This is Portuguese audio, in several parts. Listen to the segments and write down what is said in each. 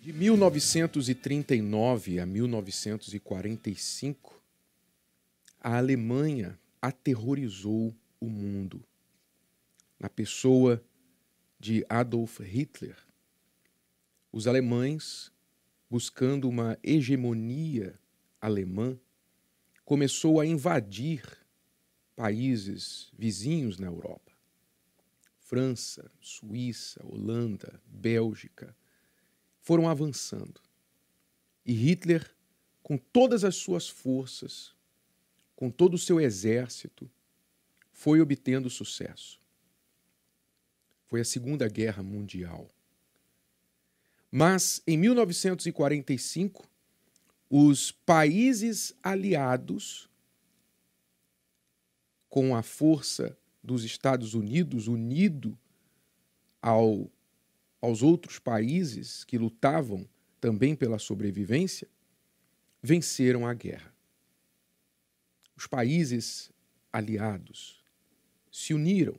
De 1939 a 1945, a Alemanha aterrorizou o mundo. Na pessoa de Adolf Hitler, os alemães, buscando uma hegemonia alemã, começou a invadir países vizinhos na Europa. França, Suíça, Holanda, Bélgica, foram avançando. E Hitler, com todas as suas forças, com todo o seu exército, foi obtendo sucesso. Foi a Segunda Guerra Mundial. Mas, em 1945, os países aliados, com a força dos Estados Unidos unido ao aos outros países que lutavam também pela sobrevivência, venceram a guerra. Os países aliados se uniram,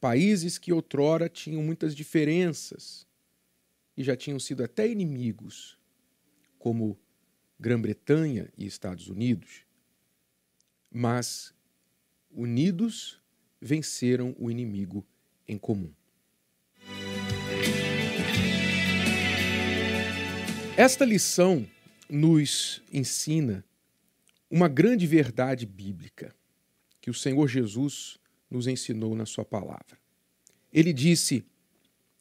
países que outrora tinham muitas diferenças e já tinham sido até inimigos, como Grã-Bretanha e Estados Unidos, mas unidos venceram o inimigo em comum. Esta lição nos ensina uma grande verdade bíblica que o Senhor Jesus nos ensinou na Sua palavra. Ele disse: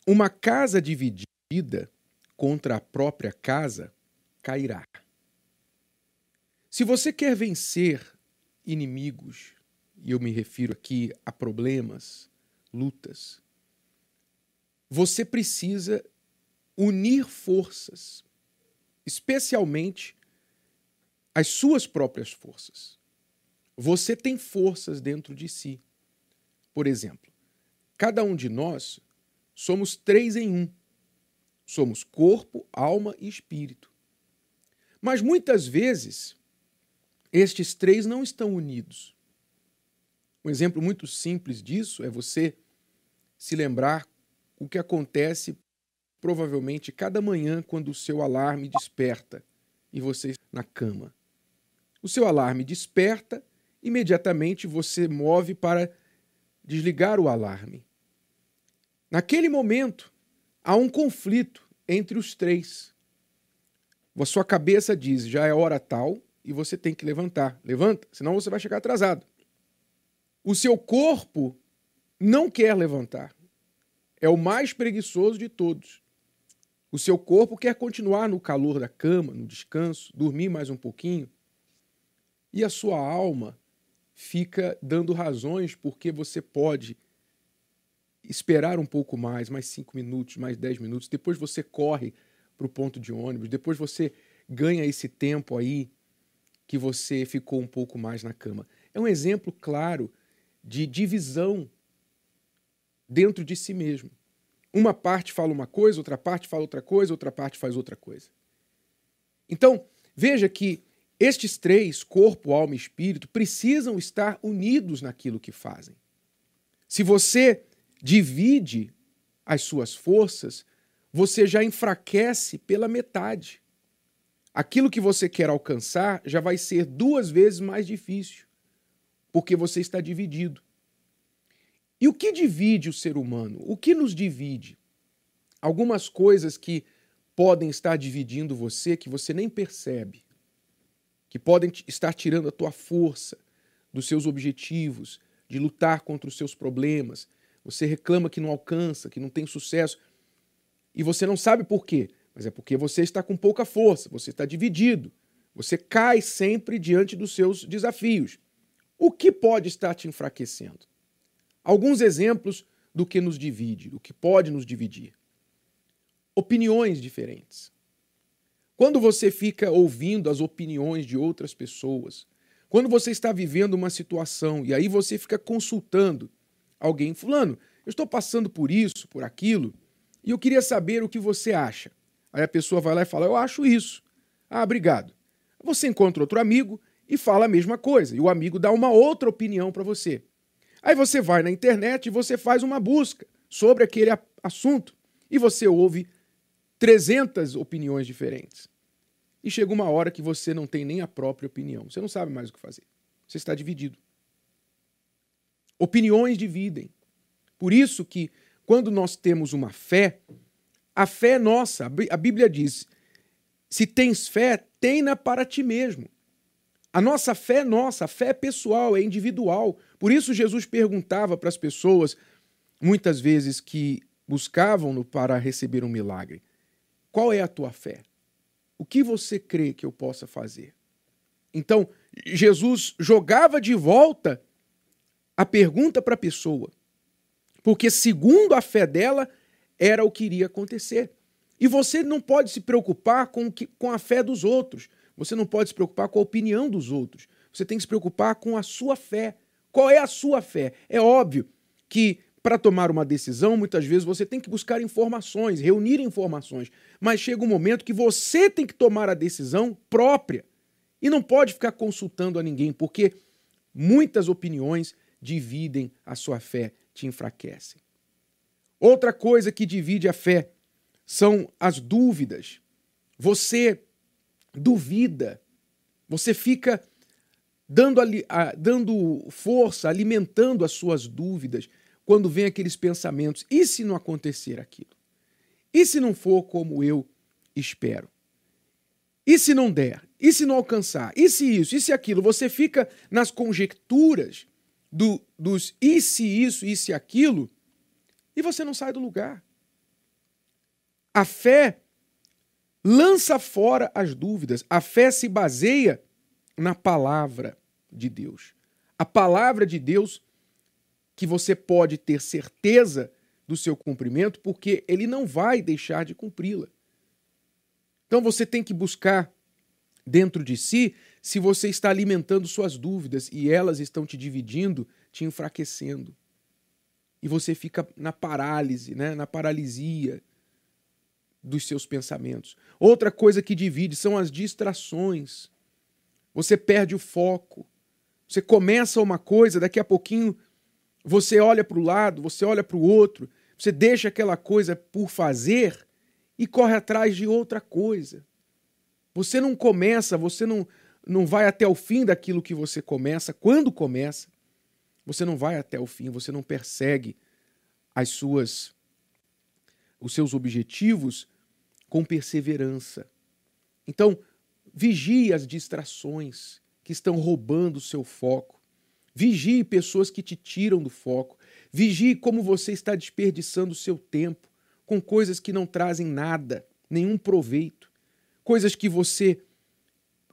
Uma casa dividida contra a própria casa cairá. Se você quer vencer inimigos, e eu me refiro aqui a problemas, lutas, você precisa unir forças especialmente as suas próprias forças. Você tem forças dentro de si. Por exemplo, cada um de nós somos três em um. Somos corpo, alma e espírito. Mas muitas vezes, estes três não estão unidos. Um exemplo muito simples disso é você se lembrar o que acontece provavelmente cada manhã quando o seu alarme desperta e você na cama. O seu alarme desperta, imediatamente você move para desligar o alarme. Naquele momento, há um conflito entre os três. A sua cabeça diz: já é hora tal e você tem que levantar. Levanta, senão você vai chegar atrasado. O seu corpo não quer levantar. É o mais preguiçoso de todos. O seu corpo quer continuar no calor da cama, no descanso, dormir mais um pouquinho. E a sua alma fica dando razões porque você pode esperar um pouco mais, mais cinco minutos, mais dez minutos. Depois você corre para o ponto de ônibus. Depois você ganha esse tempo aí que você ficou um pouco mais na cama. É um exemplo claro de divisão dentro de si mesmo. Uma parte fala uma coisa, outra parte fala outra coisa, outra parte faz outra coisa. Então, veja que estes três, corpo, alma e espírito, precisam estar unidos naquilo que fazem. Se você divide as suas forças, você já enfraquece pela metade. Aquilo que você quer alcançar já vai ser duas vezes mais difícil, porque você está dividido. E o que divide o ser humano? O que nos divide? Algumas coisas que podem estar dividindo você que você nem percebe, que podem estar tirando a tua força dos seus objetivos, de lutar contra os seus problemas. Você reclama que não alcança, que não tem sucesso, e você não sabe por quê, mas é porque você está com pouca força, você está dividido, você cai sempre diante dos seus desafios. O que pode estar te enfraquecendo? Alguns exemplos do que nos divide, do que pode nos dividir. Opiniões diferentes. Quando você fica ouvindo as opiniões de outras pessoas, quando você está vivendo uma situação e aí você fica consultando alguém, fulano, eu estou passando por isso, por aquilo, e eu queria saber o que você acha. Aí a pessoa vai lá e fala: Eu acho isso. Ah, obrigado. Você encontra outro amigo e fala a mesma coisa, e o amigo dá uma outra opinião para você. Aí você vai na internet e você faz uma busca sobre aquele assunto e você ouve 300 opiniões diferentes. E chega uma hora que você não tem nem a própria opinião. Você não sabe mais o que fazer. Você está dividido. Opiniões dividem. Por isso que quando nós temos uma fé, a fé é nossa. A Bíblia diz: se tens fé, tenha para ti mesmo. A nossa fé é nossa, a fé é pessoal, é individual. Por isso Jesus perguntava para as pessoas, muitas vezes que buscavam-no para receber um milagre: qual é a tua fé? O que você crê que eu possa fazer? Então, Jesus jogava de volta a pergunta para a pessoa, porque segundo a fé dela, era o que iria acontecer. E você não pode se preocupar com, com a fé dos outros. Você não pode se preocupar com a opinião dos outros. Você tem que se preocupar com a sua fé. Qual é a sua fé? É óbvio que para tomar uma decisão, muitas vezes você tem que buscar informações, reunir informações, mas chega um momento que você tem que tomar a decisão própria e não pode ficar consultando a ninguém, porque muitas opiniões dividem a sua fé, te enfraquecem. Outra coisa que divide a fé são as dúvidas. Você duvida, você fica dando, ali, dando força, alimentando as suas dúvidas quando vem aqueles pensamentos: e se não acontecer aquilo? E se não for como eu espero? E se não der? E se não alcançar? E se isso? E se aquilo? Você fica nas conjecturas do, dos e se isso, e se aquilo, e você não sai do lugar. A fé lança fora as dúvidas. A fé se baseia na palavra de Deus. A palavra de Deus que você pode ter certeza do seu cumprimento, porque ele não vai deixar de cumpri-la. Então você tem que buscar dentro de si se você está alimentando suas dúvidas e elas estão te dividindo, te enfraquecendo. E você fica na parálise, né? na paralisia dos seus pensamentos. Outra coisa que divide são as distrações. Você perde o foco. Você começa uma coisa, daqui a pouquinho você olha para o lado, você olha para o outro, você deixa aquela coisa por fazer e corre atrás de outra coisa. Você não começa, você não, não vai até o fim daquilo que você começa. Quando começa, você não vai até o fim, você não persegue as suas os seus objetivos com perseverança. Então, vigie as distrações que estão roubando o seu foco. Vigie pessoas que te tiram do foco. Vigie como você está desperdiçando o seu tempo com coisas que não trazem nada, nenhum proveito. Coisas que você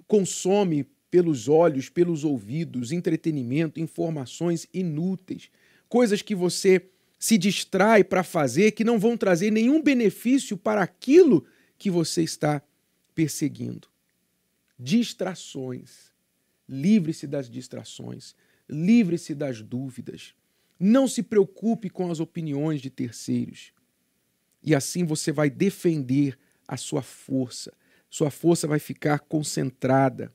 consome pelos olhos, pelos ouvidos, entretenimento, informações inúteis. Coisas que você se distrai para fazer que não vão trazer nenhum benefício para aquilo que você está perseguindo. Distrações. Livre-se das distrações. Livre-se das dúvidas. Não se preocupe com as opiniões de terceiros. E assim você vai defender a sua força. Sua força vai ficar concentrada,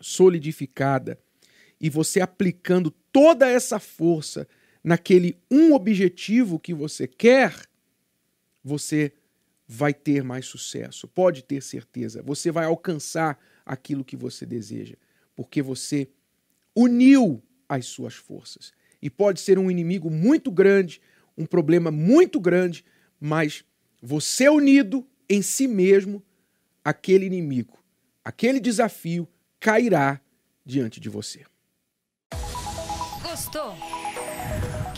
solidificada. E você aplicando toda essa força naquele um objetivo que você quer, você vai ter mais sucesso. Pode ter certeza. Você vai alcançar aquilo que você deseja, porque você uniu as suas forças. E pode ser um inimigo muito grande, um problema muito grande, mas você unido em si mesmo, aquele inimigo, aquele desafio cairá diante de você. Gostou?